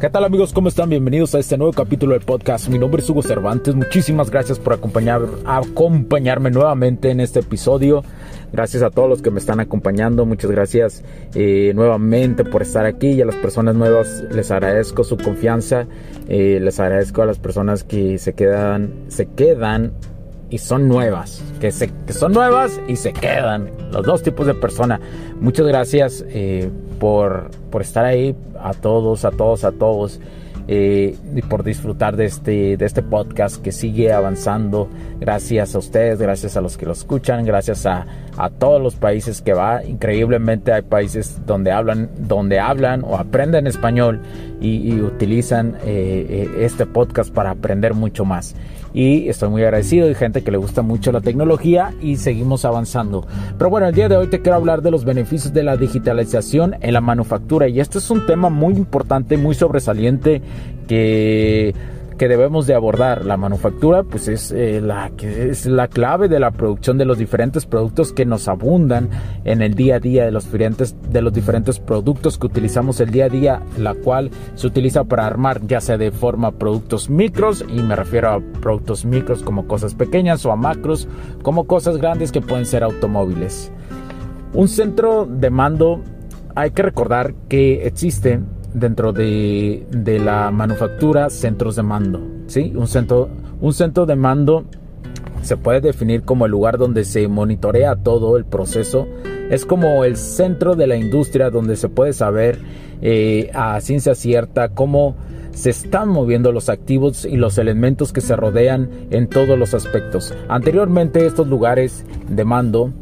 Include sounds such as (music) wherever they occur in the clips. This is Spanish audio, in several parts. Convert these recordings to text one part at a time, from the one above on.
¿Qué tal amigos? ¿Cómo están? Bienvenidos a este nuevo capítulo del podcast. Mi nombre es Hugo Cervantes. Muchísimas gracias por acompañar, acompañarme nuevamente en este episodio. Gracias a todos los que me están acompañando. Muchas gracias eh, nuevamente por estar aquí y a las personas nuevas les agradezco su confianza. Eh, les agradezco a las personas que se quedan, se quedan y son nuevas, que, se, que son nuevas y se quedan, los dos tipos de personas. Muchas gracias eh, por, por estar ahí, a todos, a todos, a todos. Eh, y por disfrutar de este, de este podcast que sigue avanzando. Gracias a ustedes, gracias a los que lo escuchan, gracias a, a todos los países que va. Increíblemente hay países donde hablan, donde hablan o aprenden español y, y utilizan eh, eh, este podcast para aprender mucho más. Y estoy muy agradecido de gente que le gusta mucho la tecnología y seguimos avanzando. Pero bueno, el día de hoy te quiero hablar de los beneficios de la digitalización en la manufactura. Y este es un tema muy importante, muy sobresaliente que que debemos de abordar. La manufactura pues es, eh, la, que es la clave de la producción de los diferentes productos que nos abundan en el día a día de los diferentes, de los diferentes productos que utilizamos el día a día, la cual se utiliza para armar ya sea de forma productos micros y me refiero a productos micros como cosas pequeñas o a macros como cosas grandes que pueden ser automóviles. Un centro de mando hay que recordar que existe dentro de, de, la manufactura centros de mando. ¿sí? Un, centro, un centro de mando se puede definir como el lugar donde se monitorea todo el proceso. Es como el centro de la industria donde se puede saber eh, a ciencia cierta cómo se están moviendo los activos y los elementos que se rodean en todos los aspectos. Anteriormente estos lugares de mando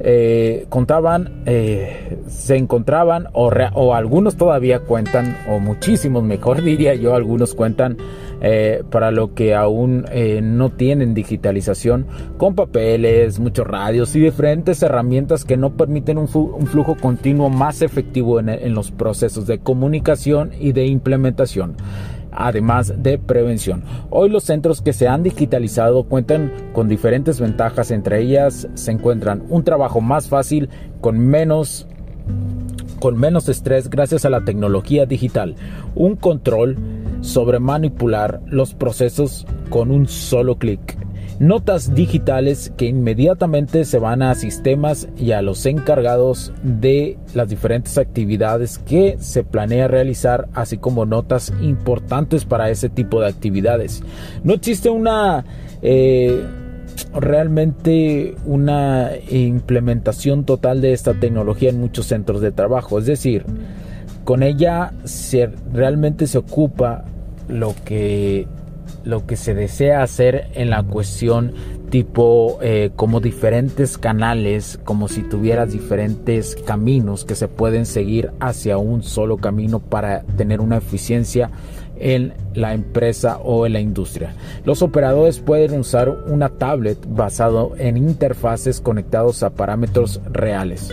eh, contaban, eh, se encontraban, o, o, algunos todavía cuentan, o muchísimos mejor (laughs) diría yo, algunos cuentan eh, para lo que aún no tienen digitalización, con papeles, muchos radios y diferentes herramientas que no permiten un, flujo continuo más efectivo en los procesos de comunicación y de implementación además de prevención. Hoy los centros que se han digitalizado cuentan con diferentes ventajas, entre ellas se encuentran un trabajo más fácil con menos con menos estrés gracias a la tecnología digital, un control sobre manipular los procesos con un solo clic notas digitales que inmediatamente se van a sistemas y a los encargados de las diferentes actividades que se planea realizar, así como notas importantes para ese tipo de actividades. No existe una... Eh, realmente una implementación total de esta tecnología en muchos centros de trabajo. Es decir, con ella se, realmente se ocupa lo que lo que se desea hacer en la cuestión tipo eh, como diferentes canales, como si tuvieras diferentes caminos que se pueden seguir hacia un solo camino para tener una eficiencia en la empresa o en la industria. Los operadores pueden usar una tablet basado en interfaces conectados a parámetros reales.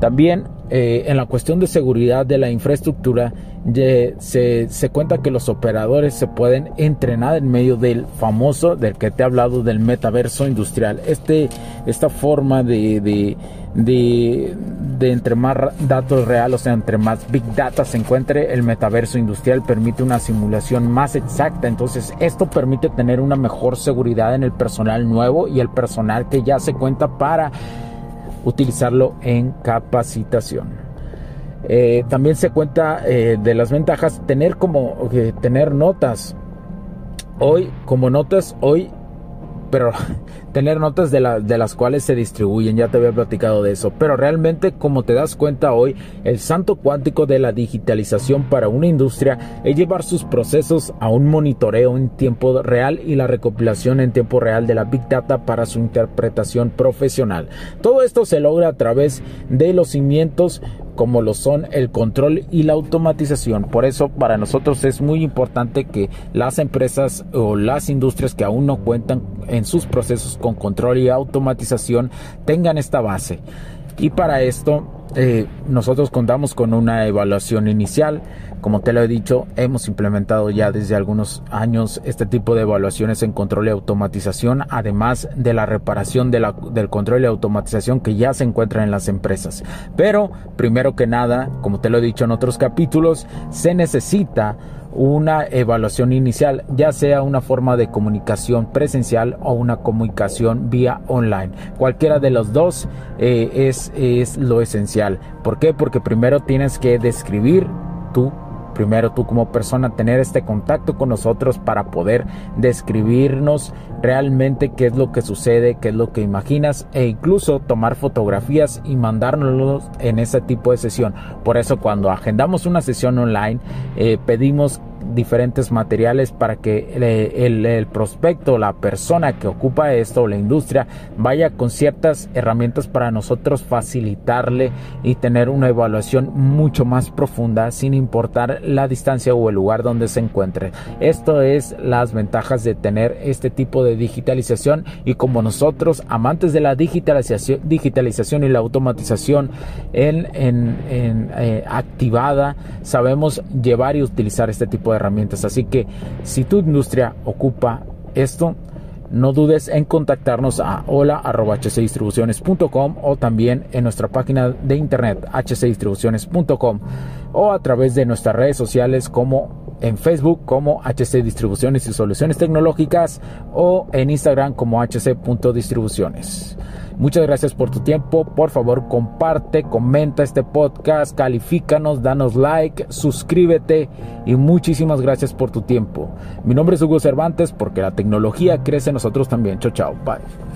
También eh, en la cuestión de seguridad de la infraestructura, se, se, cuenta que los operadores se pueden entrenar en medio del famoso, del que te he hablado, del metaverso industrial. Este, esta forma de, de, de, de entre más datos reales, o sea, entre más big data se encuentre, el metaverso industrial permite una simulación más exacta. Entonces, esto permite tener una mejor seguridad en el personal nuevo y el personal que ya se cuenta para utilizarlo en capacitación. Eh, también se cuenta eh, de las ventajas tener como eh, tener notas. Hoy, como notas, hoy pero (laughs) tener notas de, de, las cuales se distribuyen, ya te había platicado de eso, pero realmente como te das cuenta hoy, el santo cuántico de la digitalización para una industria es llevar sus procesos a un monitoreo en tiempo real y la recopilación en tiempo real de la Big Data para su interpretación profesional. Todo esto se logra a través de los cimientos como lo son el control y la automatización. Por eso para nosotros es muy importante que las empresas o las industrias que aún no cuentan en sus procesos con control y automatización tengan esta base. Y para esto eh, nosotros contamos con una evaluación inicial. Como te lo he dicho, hemos implementado ya desde algunos años este tipo de evaluaciones en control y automatización, además de la reparación del control y automatización que ya se encuentra en las empresas. Pero, primero que nada, como te lo he dicho en otros capítulos, se necesita una evaluación inicial, ya sea una forma de comunicación presencial o una comunicación vía online. Cualquiera de los dos eh, es, es lo esencial. ¿Por qué? Porque primero tienes que describir tu primero tú como persona tener este contacto con nosotros para poder describirnos realmente qué es lo que sucede, qué es lo que imaginas e incluso tomar fotografías y mandárnoslos en ese tipo de sesión. Por eso cuando agendamos una sesión online eh, pedimos diferentes materiales para que el, prospecto, la persona que ocupa esto, la industria, vaya con ciertas herramientas para nosotros facilitarle y tener una evaluación mucho más profunda sin importar la distancia o el lugar donde se encuentre. Esto es las ventajas de tener este tipo de digitalización y como nosotros, amantes de la digitalización, digitalización y la automatización en, eh, activada, sabemos llevar y utilizar este tipo de herramientas. Así que si tu industria ocupa esto, no dudes en contactarnos a hola.hcdistribuciones.com o también en nuestra página de internet hcdistribuciones.com o a través de nuestras redes sociales como en Facebook como HC Distribuciones y Soluciones Tecnológicas o en Instagram como hc.distribuciones. Muchas gracias por tu tiempo. Por favor, comparte, comenta este podcast, califícanos, danos like, suscríbete y muchísimas gracias por tu tiempo. Mi nombre es Hugo Cervantes porque la tecnología crece nosotros también. Chao, chao. Bye.